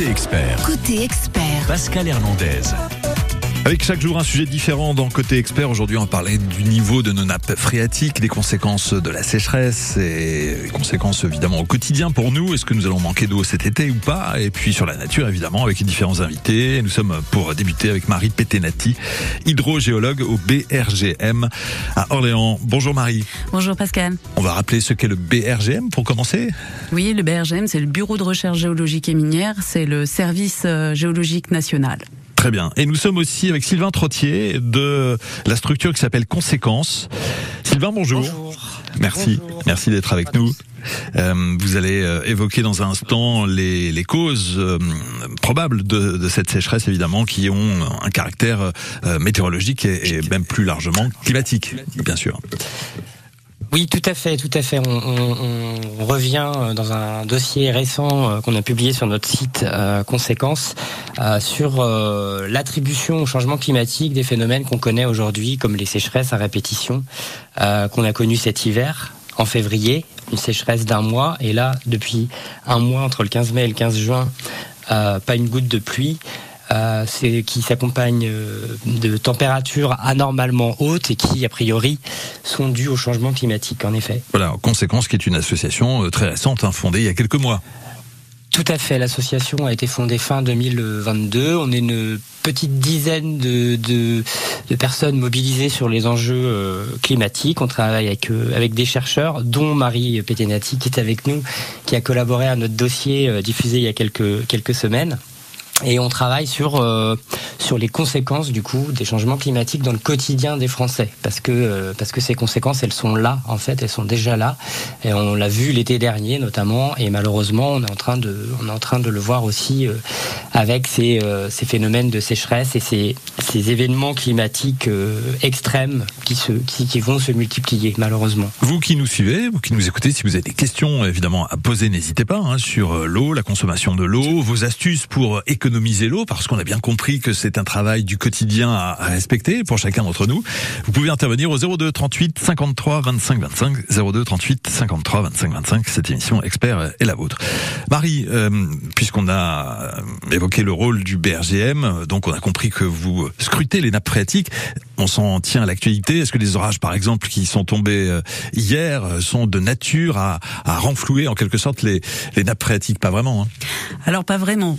Côté expert, Côté expert, Pascal Hernandez. Avec chaque jour un sujet différent dans Côté Expert. Aujourd'hui, on va parler du niveau de nos nappes phréatiques, des conséquences de la sécheresse et les conséquences évidemment au quotidien pour nous. Est-ce que nous allons manquer d'eau cet été ou pas? Et puis sur la nature évidemment avec les différents invités. Nous sommes pour débuter avec Marie Petenati, hydrogéologue au BRGM à Orléans. Bonjour Marie. Bonjour Pascal. On va rappeler ce qu'est le BRGM pour commencer. Oui, le BRGM, c'est le Bureau de recherche géologique et minière, c'est le service euh, géologique national. Très bien. Et nous sommes aussi avec Sylvain Trottier de la structure qui s'appelle Conséquences. Sylvain, bonjour. Bonjour. Merci. Bonjour. Merci d'être avec nous. Euh, vous allez euh, évoquer dans un instant les, les causes euh, probables de, de, cette sécheresse, évidemment, qui ont un caractère météorologique et, et, même plus largement climatique, bien sûr. Oui, tout à fait, tout à fait. On, revient dans un dossier récent qu'on a publié sur notre site euh, Conséquences euh, sur euh, l'attribution au changement climatique des phénomènes qu'on connaît aujourd'hui, comme les sécheresses à répétition qu'on a connues cet hiver en février, une sécheresse d'un mois, et là, depuis un mois, entre le 15 mai et le 15 juin, pas une goutte de pluie. Euh, c'est qui s'accompagne euh, de températures anormalement hautes et qui, a priori, sont dues au changement climatique, en effet. Voilà, Conséquence qui est une association euh, très récente, hein, fondée il y a quelques mois. Tout à fait. L'association a été fondée fin 2022. On est une petite dizaine de, de, de personnes mobilisées sur les enjeux euh, climatiques. On travaille avec, euh, avec des chercheurs, dont Marie Petenati, qui est avec nous, qui a collaboré à notre dossier euh, diffusé il y a quelques, quelques semaines et on travaille sur euh, sur les conséquences du coup des changements climatiques dans le quotidien des Français parce que euh, parce que ces conséquences elles sont là en fait elles sont déjà là et on l'a vu l'été dernier notamment et malheureusement on est en train de on est en train de le voir aussi euh, avec ces ces phénomènes de sécheresse et ces ces événements climatiques extrêmes qui se qui, vont se multiplier malheureusement. Vous qui nous suivez, vous qui nous écoutez, si vous avez des questions évidemment à poser, n'hésitez pas hein, sur l'eau, la consommation de l'eau, vos astuces pour économiser économiser l'eau parce qu'on a bien compris que c'est un travail du quotidien à, respecter pour chacun d'entre nous. Vous pouvez intervenir au 02 38 53 25 25 02 38 53 25 25. Cette émission expert est la vôtre. Marie, euh, puisqu'on a évoqué le rôle du BRGM, donc on a compris que vous scrutez les nappes phréatiques. On s'en tient à l'actualité. Est-ce que les orages, par exemple, qui sont tombés hier, sont de nature à, renflouer en quelque sorte les, les nappes phréatiques? Pas vraiment. Hein. Alors pas vraiment.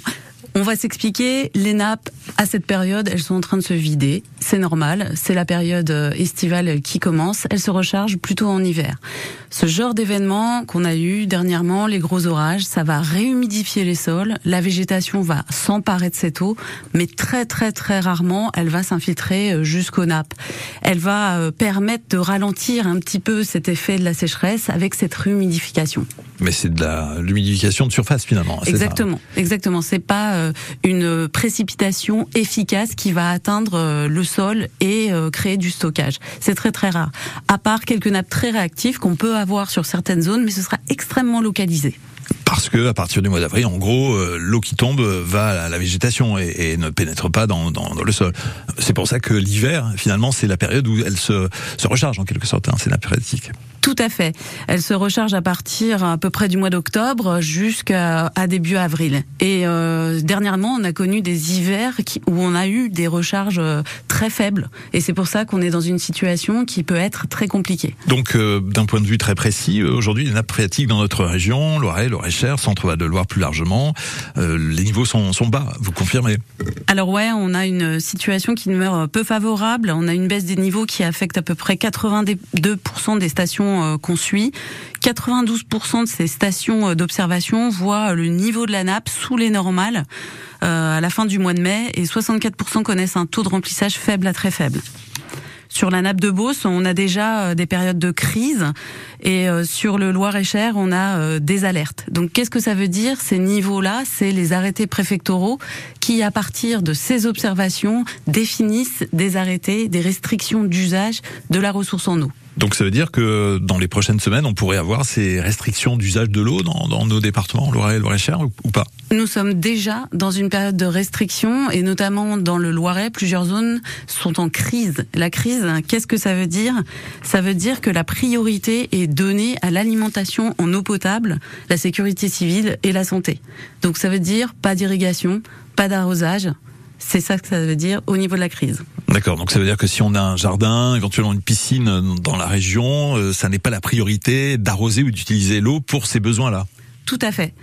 On va s'expliquer, les nappes, à cette période, elles sont en train de se vider. C'est normal, c'est la période estivale qui commence. Elles se rechargent plutôt en hiver. Ce genre d'événement qu'on a eu dernièrement, les gros orages, ça va réhumidifier les sols. La végétation va s'emparer de cette eau, mais très très très rarement, elle va s'infiltrer jusqu'aux nappes. Elle va permettre de ralentir un petit peu cet effet de la sécheresse avec cette réhumidification. Mais c'est de la l'humidification de surface finalement. Exactement, ça. exactement. C'est pas une précipitation efficace qui va atteindre le sol et créer du stockage. C'est très très rare. À part quelques nappes très réactives qu'on peut avoir sur certaines zones, mais ce sera extrêmement localisé parce que à partir du mois d'avril, en gros, euh, l'eau qui tombe va à la végétation et, et ne pénètre pas dans, dans, dans le sol. C'est pour ça que l'hiver, finalement, c'est la période où elle se, se recharge en quelque sorte. Hein, c'est la. Tout à fait. Elle se recharge à partir à peu près du mois d'octobre jusqu'à début avril. Et euh, dernièrement, on a connu des hivers qui, où on a eu des recharges très faibles. Et c'est pour ça qu'on est dans une situation qui peut être très compliquée. Donc, euh, d'un point de vue très précis, aujourd'hui, les nappes phréatiques dans notre région, Loiret, Centre-Val de Loire plus largement, euh, les niveaux sont, bas. Vous confirmez? Alors ouais, on a une situation qui demeure peu favorable. On a une baisse des niveaux qui affecte à peu près 82% des stations qu'on suit. 92% de ces stations d'observation voient le niveau de la nappe sous les normales euh, à la fin du mois de mai et 64% connaissent un taux de remplissage faible à très faible. Sur la nappe de Beauce, on a déjà des périodes de crise et sur le Loir-et-Cher, on a des alertes. Donc qu'est-ce que ça veut dire Ces niveaux-là, c'est les arrêtés préfectoraux qui, à partir de ces observations, définissent des arrêtés, des restrictions d'usage de la ressource en eau. Donc ça veut dire que dans les prochaines semaines, on pourrait avoir ces restrictions d'usage de l'eau dans, nos départements, Loiret et Loiret-Cher, ou, pas? Nous sommes déjà dans une période de restriction, et notamment dans le Loiret, plusieurs zones sont en crise. La crise, qu'est-ce que ça veut dire? Ça veut dire que la priorité est donnée à l'alimentation en eau potable, la sécurité civile et la santé. Donc ça veut dire pas d'irrigation, pas d'arrosage, c'est ça que ça veut dire au niveau de la crise. D'accord, donc ça veut dire que si on a un jardin, éventuellement une piscine dans la région, euh, ça n'est pas la priorité d'arroser ou d'utiliser l'eau pour ces besoins-là. Tout à fait.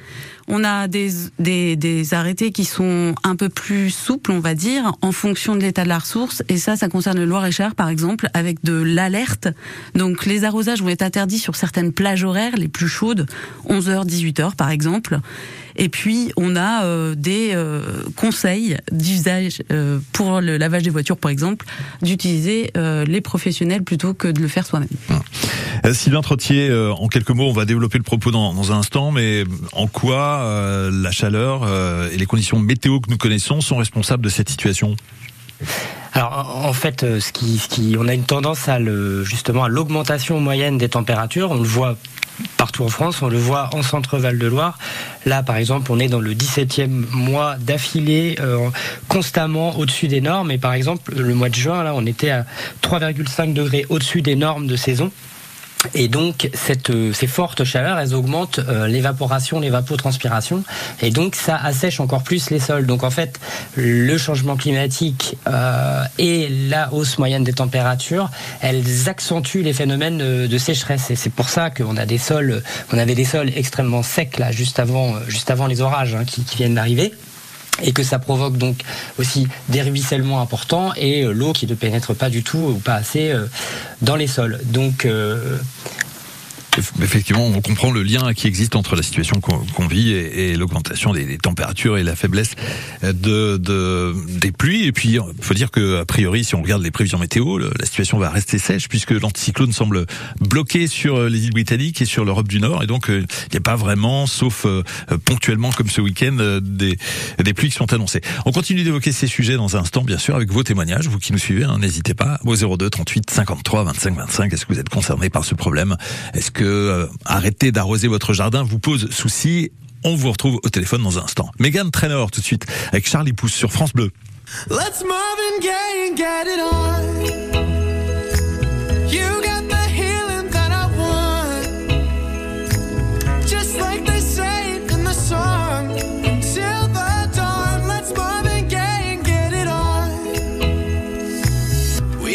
On a des, des, des, arrêtés qui sont un peu plus souples, on va dire, en fonction de l'état de la ressource. Et ça, ça concerne le Loir-et-Cher, par exemple, avec de l'alerte. Donc les arrosages vont être interdits sur certaines plages horaires les plus chaudes, 11h, 18h, par exemple. Et puis, on a euh, des euh, conseils d'usage euh, pour le lavage des voitures, par exemple, d'utiliser les professionnels plutôt que de le faire soi-même. Sylvain Trottier, en quelques mots, on va développer le propos dans, dans un instant, mais en quoi la chaleur et les conditions météo que nous connaissons sont responsables de cette situation? Alors en fait, ce qui, ce qui, on a une tendance à justement à l'augmentation moyenne des températures. On le voit partout en France. On le voit en centre-val de Loire. Là, par exemple, on est dans le 17e mois d'affilée, euh, constamment au-dessus des normes. Et par exemple, le mois de juin, là, on était à 3,5 degrés au-dessus des normes de saison. Et donc, cette, euh, ces fortes chaleurs, elles augmentent euh, l'évaporation, l'évapotranspiration, et donc ça assèche encore plus les sols. Donc en fait, le changement climatique euh, et la hausse moyenne des températures, elles accentuent les phénomènes de, sécheresse. Et c'est pour ça qu'on a des sols, on avait des sols extrêmement secs là, juste avant, juste avant les orages hein, qui, qui viennent d'arriver et que ça provoque donc aussi des ruissellements importants et euh, l'eau qui ne pénètre pas du tout ou pas assez euh, dans les sols. Donc euh, effectivement, on comprend le lien qui existe entre la situation qu'on vit et, l'augmentation des, températures et la faiblesse de, de des pluies. Et puis, il faut dire que priori, si on regarde les prévisions météo, la situation va rester sèche puisque l'anticyclone semble bloqué sur les îles britanniques et sur l'Europe du Nord. Et donc, euh, il n'y a pas vraiment, sauf euh, ponctuellement comme ce week-end, euh, des, des pluies qui sont annoncées. On continue d'évoquer ces sujets dans un instant, bien sûr, avec vos témoignages. Vous qui nous suivez, hein, n'hésitez pas au 02 38 53 25 25. Est-ce que vous êtes concerné par ce problème? Est-ce que euh, arrêter d'arroser votre jardin vous pose souci. On vous retrouve au téléphone dans un instant. Megan Trainer tout de suite avec Charlie Pousse sur France Bleu. Let's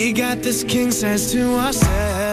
We got this king says to ourselves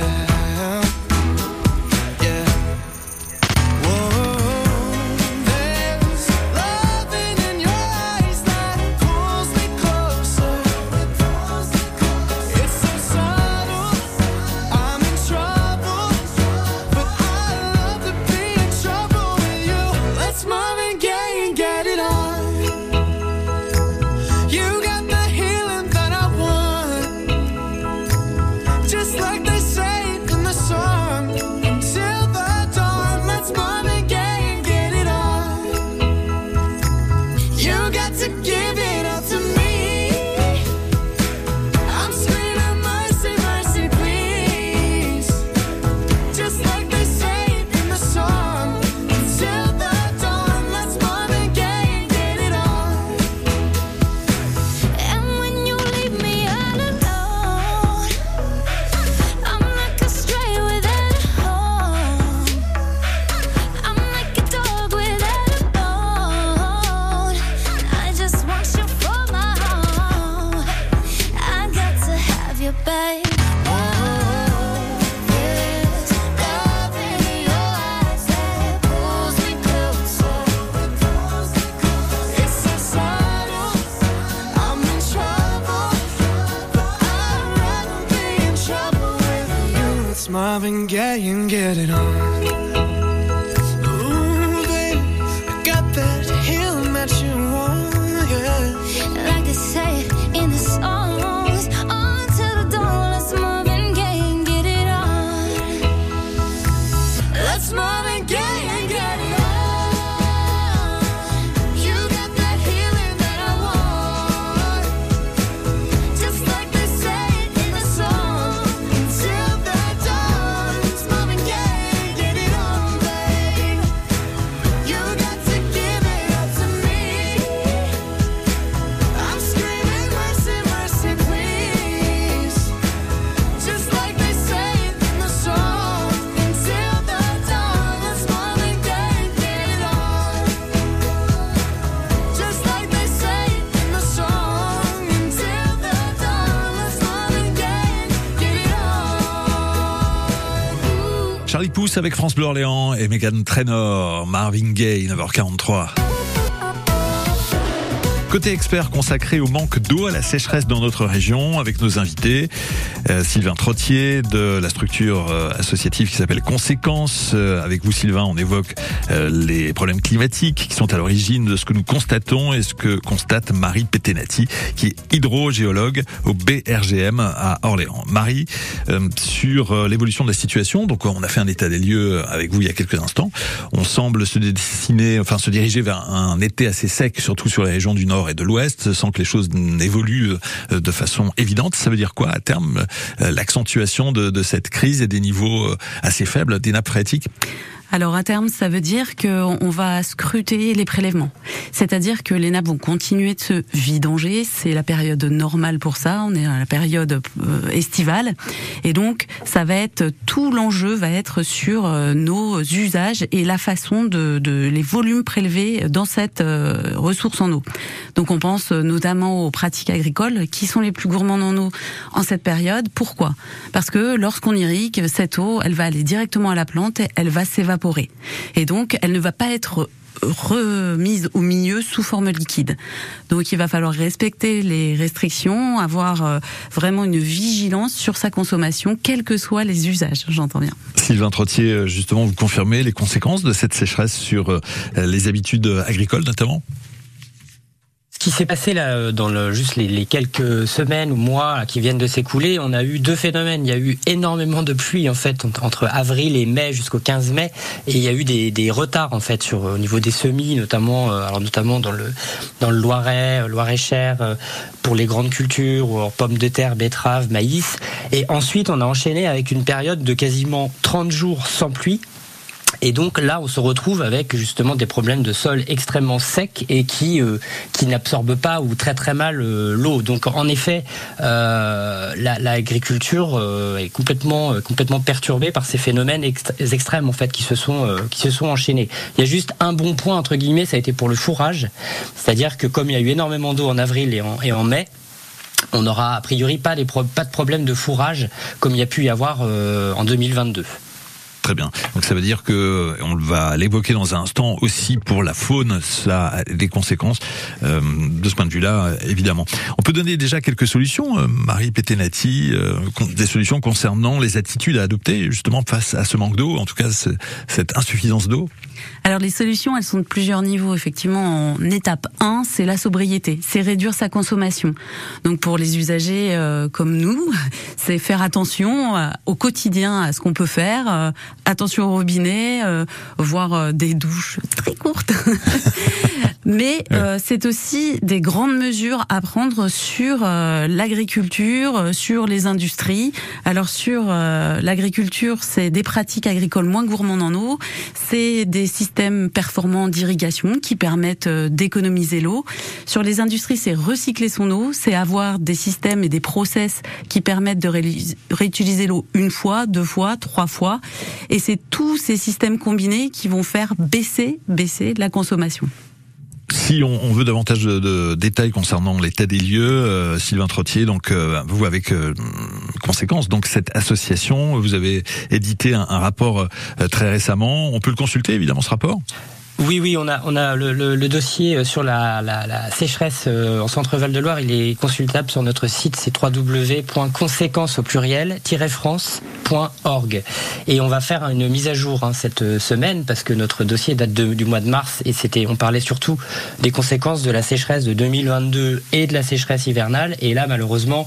Marvin Gaye and get it on. Avec France Bleu Orléans et Megan Trainor, Marvin Gaye, 9h43. Côté expert consacré au manque d'eau, à la sécheresse dans notre région, avec nos invités, euh, Sylvain Trottier de la structure euh, associative qui s'appelle Conséquences. Euh, avec vous, Sylvain, on évoque les problèmes climatiques qui sont à l'origine de ce que nous constatons et ce que constate Marie Petenati, qui est hydrogéologue au BRGM à Orléans. Marie, sur l'évolution de la situation, donc on a fait un état des lieux avec vous il y a quelques instants. On semble se dessiner, enfin se diriger vers un été assez sec, surtout sur les régions du Nord et de l'Ouest sans que les choses n'évoluent euh, de façon évidente. Ça veut dire quoi à terme euh, l'accentuation de, de cette crise et des niveaux euh, assez faibles des nappes phréatiques? Alors à terme, ça veut dire qu'on va scruter les prélèvements. C'est-à-dire que les nappes vont continuer de se vidanger. C'est la période normale pour ça. On est à la période euh, estivale. Et donc, ça va être, tout l'enjeu va être sur euh, nos usages et la façon de, de les volumes prélevés dans cette euh, ressource en eau. Donc on pense notamment aux pratiques agricoles qui sont les plus gourmandes en eau en cette période. Pourquoi? Parce que lorsqu'on irrigue, cette eau, elle va aller directement à la plante et elle va s'évaporer et donc, elle ne va pas être remise au milieu sous forme liquide. Donc il va falloir respecter les restrictions, avoir euh, vraiment une vigilance sur sa consommation, quels que soient les usages, j'entends bien. Sylvain Trottier, euh, justement, vous confirmez les conséquences de cette sécheresse sur euh, les habitudes agricoles notamment? Qui s'est passé là euh, dans le, juste les, quelques semaines ou mois qui viennent de s'écouler, on a eu deux phénomènes. Il y a eu énormément de pluie en fait entre avril et mai jusqu'au 15 mai, et il y a eu des, des retards en fait sur au niveau des semis, notamment euh, alors notamment dans le dans le Loiret, euh, Loiret-Cher pour les grandes cultures, ou pommes de terre, betteraves, maïs. Et ensuite, on a enchaîné avec une période de quasiment 30 jours sans pluie et donc là, on se retrouve avec justement des problèmes de sol extrêmement secs et qui euh, qui n'absorbent pas ou très très mal euh, l'eau. Donc en effet, euh, l'agriculture est complètement complètement perturbée par ces phénomènes extrêmes en fait qui se sont qui se sont enchaînés. Il y a juste un bon point entre guillemets, ça a été pour le fourrage, c'est-à-dire que comme il y a eu énormément d'eau en avril et en, et en mai, on n'aura a priori pas, les pas de problème de fourrage comme il y a pu y avoir en 2022. Très bien. Donc ça veut dire que on va l'évoquer dans un instant aussi pour la faune, ça a des conséquences euh, de ce point de vue-là, évidemment. On peut donner déjà quelques solutions, euh, Marie Petenati, euh, des solutions concernant les attitudes à adopter justement face à ce manque d'eau, en tout cas cette insuffisance d'eau. Alors les solutions, elles sont de plusieurs niveaux. Effectivement, en étape 1, c'est la sobriété, c'est réduire sa consommation. Donc pour les usagers euh, comme nous, c'est faire attention euh, au quotidien à ce qu'on peut faire, euh, attention au robinet, voire des douches très courtes. Mais c'est aussi des grandes mesures à prendre sur l'agriculture, sur les industries. Alors sur l'agriculture, c'est des pratiques agricoles moins gourmandes en eau, c'est des systèmes performants d'irrigation qui permettent euh, d'économiser l'eau. Sur les industries, c'est recycler son eau, c'est avoir des systèmes et des process qui permettent de réutiliser l'eau une fois, deux fois, trois fois. Et c'est tous ces systèmes combinés qui vont faire baisser, baisser la consommation. Si on, veut davantage de, détails concernant l'état des lieux, euh, Sylvain Trottier, donc euh, vous avec euh, conséquence, donc cette association, vous avez édité un rapport très récemment. On peut le consulter évidemment ce rapport? Oui, oui, on a, on a le, dossier euh, sur la, sécheresse euh, en centre-val de Loire. Il est consultable sur notre site, c'est www.conséquences au pluriel-france.org. Et on va faire une mise à jour hein, cette semaine parce que notre dossier date du mois de mars et c'était, on parlait surtout des conséquences de la sécheresse de 2022 et de la sécheresse hivernale. Et là, malheureusement,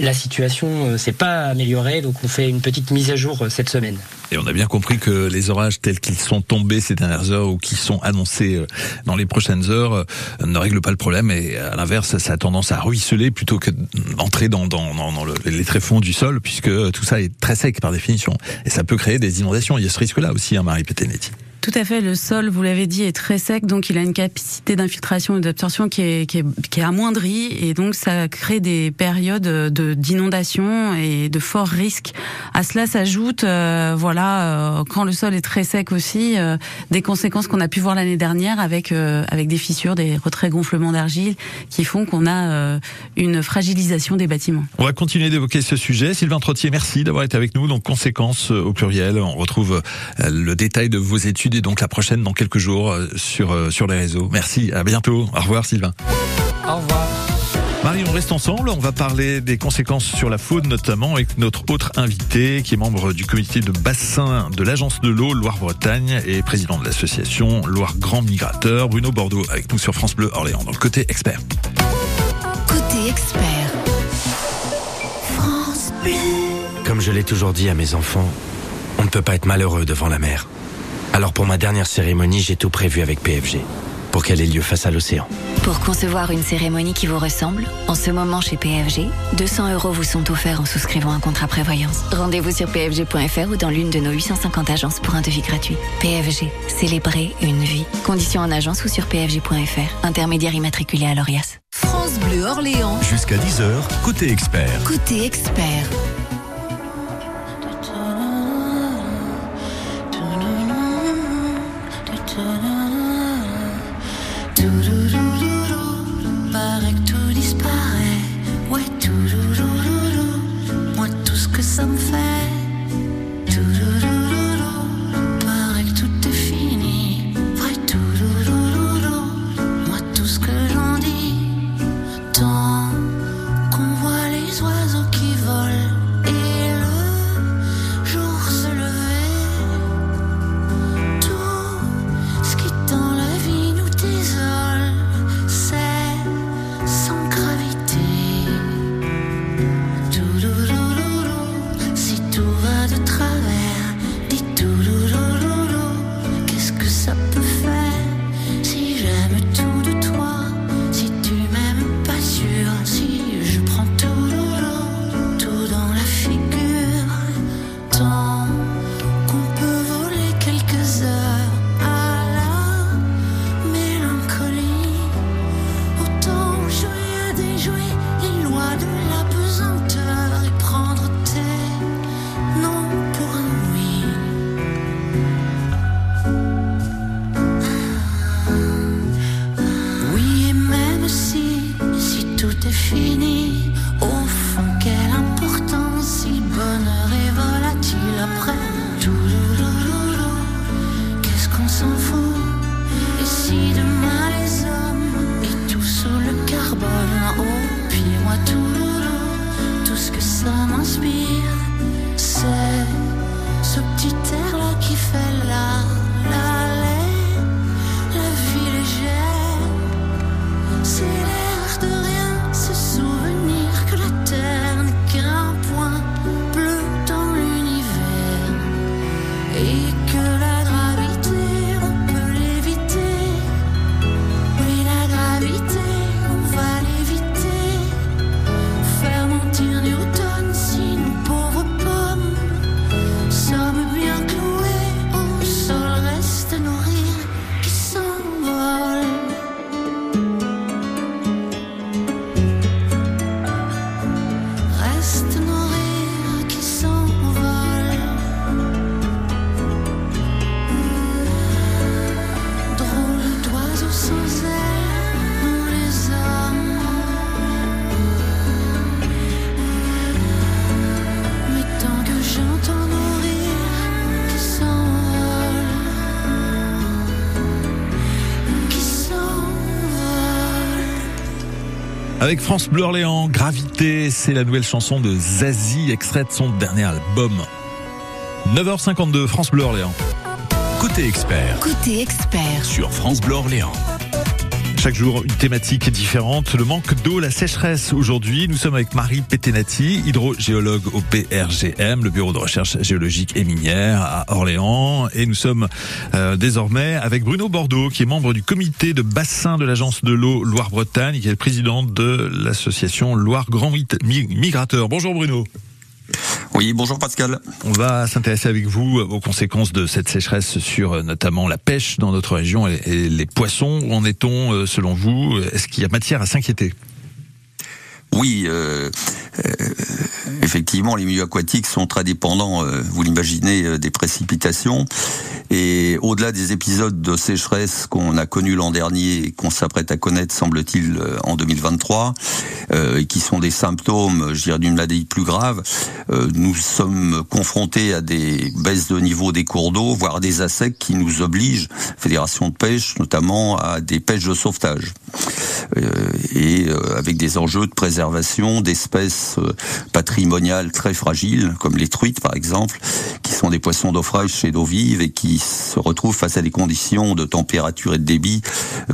la situation euh, s'est pas améliorée, donc on fait une petite mise à jour cette semaine. Et on a bien compris que les orages tels qu'ils sont tombés ces dernières heures ou qui sont annoncés euh, dans les prochaines heures euh, ne règlent pas le problème et à l'inverse, ça a tendance à ruisseler plutôt que d'entrer dans, dans, dans le, les tréfonds du sol puisque tout ça est très sec par définition et ça peut créer des inondations. Il y a ce risque-là aussi, hein, Marie Petenetti. Tout à fait. Le sol, vous l'avez dit, est très sec, donc il a une capacité d'infiltration et d'absorption qui est, qui, est, qui est amoindrie, et donc ça crée des périodes de d'inondation et de forts risques. À cela s'ajoute, euh, voilà, euh, quand le sol est très sec aussi, euh, des conséquences qu'on a pu voir l'année dernière avec avec des fissures, des retraits gonflements d'argile, qui font qu'on a une fragilisation des bâtiments. On va continuer d'évoquer ce sujet. Sylvain Trottier, merci d'avoir été avec nous. Donc conséquences au pluriel. On retrouve le détail de vos études et donc la prochaine dans quelques jours euh, sur, euh, sur les réseaux. Merci, à bientôt. Au revoir Sylvain. Au revoir. Marie, on reste ensemble. On va parler des conséquences sur la faune, notamment avec notre autre invité, qui est membre du comité de bassin de l'agence de l'eau Loire-Bretagne et président de l'association Loire Grand Migrateur. Bruno Bordeaux avec nous sur France Bleu Orléans, dans le côté expert. Côté expert. France Bleu. Comme je l'ai toujours dit à mes enfants, on ne peut pas être malheureux devant la mer. Alors pour ma dernière cérémonie, j'ai tout prévu avec PFG pour qu'elle ait lieu face à l'océan. Pour concevoir une cérémonie qui vous ressemble, en ce moment chez PFG, 200 euros vous sont offerts en souscrivant un contrat prévoyance. Rendez-vous sur pfg.fr ou dans l'une de nos 850 agences pour un devis gratuit. PFG, célébrer une vie. Conditions en agence ou sur pfg.fr. Intermédiaire immatriculé à l'ORIAS. France Bleu Orléans. Jusqu'à 10h, côté expert. Côté expert. Avec France Bleu Orléans, Gravité, c'est la nouvelle chanson de Zazie, extrait de son dernier album. 9h52, France Bleu Orléans. Côté expert. Côté expert. Sur France Bleu Orléans. Chaque jour, une thématique différente. Le manque d'eau, la sécheresse. Aujourd'hui, nous sommes avec Marie Petenati, hydrogéologue au PRGM, le Bureau de recherche géologique et minière à Orléans. Et nous sommes euh, désormais avec Bruno Bordeaux, qui est membre du comité de bassin de l'agence de l'eau Loire-Bretagne, qui est le président de l'association Loire Grand Migrateur. Bonjour Bruno. Oui, bonjour Pascal. On va s'intéresser avec vous aux conséquences de cette sécheresse sur euh, notamment la pêche dans notre région et, les poissons. Où en est-on euh, selon vous? Est-ce qu'il y a matière à s'inquiéter? Oui, euh, euh, effectivement, les milieux aquatiques sont très dépendants, euh, vous l'imaginez, des précipitations. Et au-delà des épisodes de sécheresse qu'on a connus l'an dernier et qu'on s'apprête à connaître, semble-t-il, en 2023, euh, et qui sont des symptômes, je dirais, d'une maladie plus grave, nous sommes confrontés à des baisses de niveau des cours d'eau, voire des assecs qui nous obligent, Fédération de pêche notamment, à des pêches de sauvetage. Et avec des enjeux de préservation d'espèces euh, patrimoniales très fragiles, comme les truites par exemple, qui sont des poissons d'eau fraîche et d'eau vive et qui se retrouvent face à des conditions de température et de débit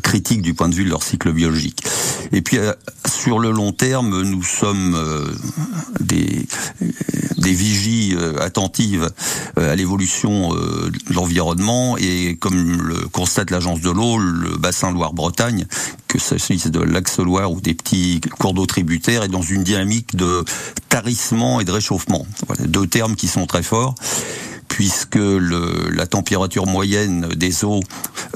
critiques du point de vue de leur cycle biologique. Et puis euh, sur le long terme, nous sommes euh, des, des vigies attentives à l'évolution de l'environnement et comme le constate l'agence de l'eau, le bassin Loire-Bretagne, que ce s'agisse de l'axe Loire ou des petits cours d'eau tributaires, est dans une dynamique de tarissement et de réchauffement. Deux termes qui sont très forts puisque la température moyenne des eaux,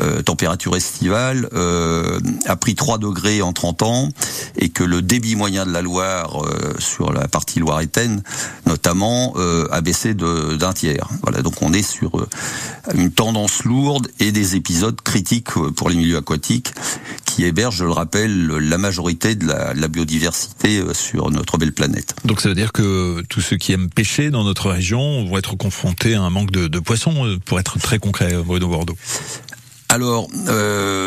euh, température estivale, euh, a pris 3 degrés en 30 ans, et que le débit moyen de la Loire, euh, sur la partie loiretaine notamment, a baissé d'un tiers. Voilà, donc on est sur une tendance lourde et des épisodes critiques pour les milieux aquatiques qui hébergent, je le rappelle, la majorité de la, biodiversité sur notre belle planète. Donc ça veut dire que tous ceux qui aiment pêcher dans notre région vont être confrontés un manque de, poissons, euh, pour être très concret, Bruno Bordeaux. Alors, euh,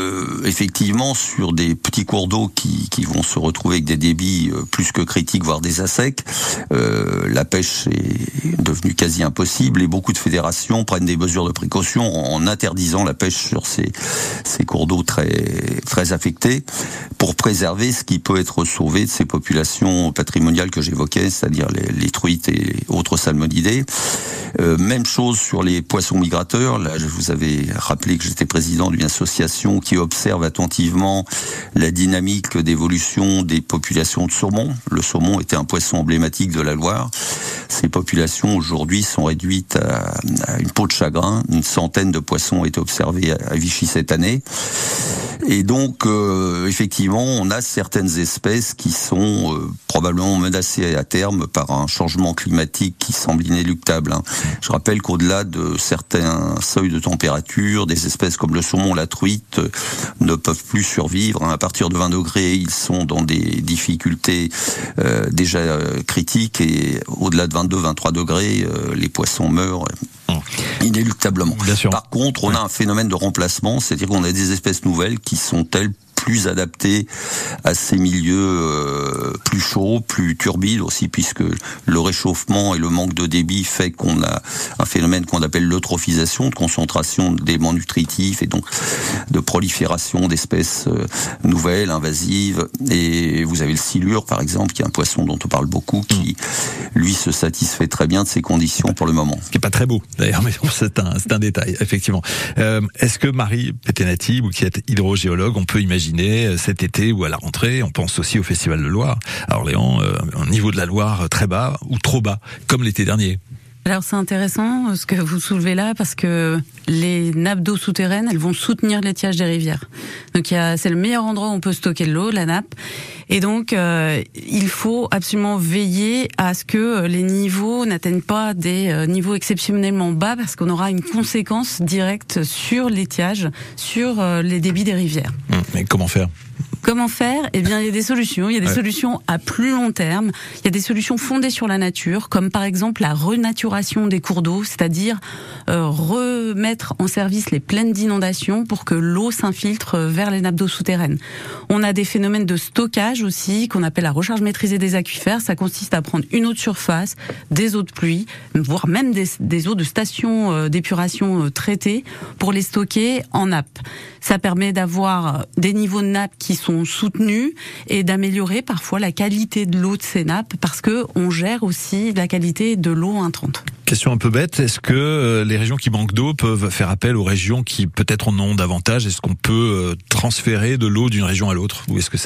effectivement, sur des petits cours d'eau qui, qui vont se retrouver avec des débits euh, plus que critiques, voire des assecs, euh, la pêche est devenue quasi impossible et beaucoup de fédérations prennent des mesures de précaution en interdisant la pêche sur ces, ces cours d'eau très, très affectés pour préserver ce qui peut être sauvé de ces populations patrimoniales que j'évoquais, c'est-à-dire les, truites et autres salmonidés. Euh, même chose sur les poissons migrateurs. Là, je vous avais rappelé que j'étais président d'une association qui observe attentivement la dynamique d'évolution des populations de saumon. Le saumon était un poisson emblématique de la Loire. Ces populations aujourd'hui sont réduites à, à une peau de chagrin. Une centaine de poissons ont été observés à, à Vichy cette année. Et donc, euh, effectivement, on a certaines espèces qui sont euh, probablement menacées à terme par un changement climatique qui semble inéluctable. hein. Je rappelle qu'au-delà de certains seuils de température, des espèces comme le saumon, la truite, euh, ne peuvent plus survivre. hein. À partir de 20 degrés, ils sont dans des difficultés déjà critiques et au-delà de 22-23 degrés, les poissons meurent inéluctablement. Bien sûr. Par contre, on a un phénomène de remplacement, c'est-à-dire qu'on a des espèces nouvelles qui sont elles plus adaptées à ces milieux euh, plus chauds, plus turbides aussi, puisque le réchauffement et le manque de débit fait qu'on a un phénomène qu'on appelle l'eutrophisation, de concentration d'éléments nutritifs et donc de prolifération d'espèces euh, nouvelles, invasives. Et vous avez le silure, par exemple, qui est un poisson dont on parle beaucoup, qui lui se satisfait très bien de ces conditions pour le moment. Ce qui est pas très beau, d'ailleurs, mais c'est un, un détail, effectivement. Euh, Est-ce que Marie Petenati, vous qui êtes hydrogéologue, on peut imaginer euh, cet été ou à la rentrée, on pense aussi au Festival de Loire, à Orléans, euh, un niveau de la Loire très bas ou trop bas, comme l'été dernier Alors c'est intéressant euh, ce que vous soulevez là parce que les nappes d'eau souterraines, elles vont soutenir l'étiage des rivières. Donc c'est le meilleur endroit où on peut stocker de l'eau, la nappe. Et donc euh, il faut absolument veiller à ce que euh, les niveaux n'atteignent pas des niveaux exceptionnellement bas parce qu'on aura une conséquence directe sur l'étiage, sur les débits des rivières. Hum, Mais comment faire? Comment faire? Eh bien, il y a des solutions. Il y a des Ouais. solutions à plus long terme. Il y a des solutions fondées sur la nature, comme par exemple la renaturation des cours d'eau, c'est-à-dire euh, remettre en service les plaines d'inondation pour que l'eau s'infiltre vers les nappes d'eau souterraines. On a des phénomènes de stockage aussi, qu'on appelle la recharge maîtrisée des aquifères. Ça consiste à prendre une eau de surface, des eaux de pluie, voire même des, des eaux de stations euh, d'épuration euh, traitées pour les stocker en nappe. Ça permet d'avoir des niveaux de nappe qui sont soutenus et d'améliorer parfois la qualité de l'eau de ces nappes parce que on gère aussi la qualité de l'eau intrante. Question un peu bête, est-ce que euh, les régions qui manquent d'eau peuvent faire appel aux régions qui peut-être en ont davantage? Est-ce qu'on peut euh, transférer de l'eau d'une région à l'autre? Ou est-ce que